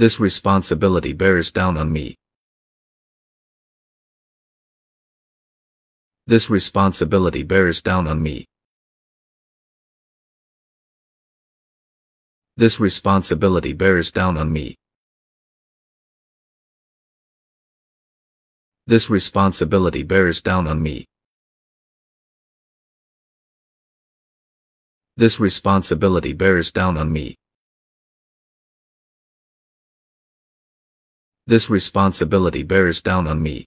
This responsibility bears down on me. This responsibility bears down on me. This responsibility bears down on me. This responsibility bears down on me. This responsibility bears down on me. This responsibility bears down on me.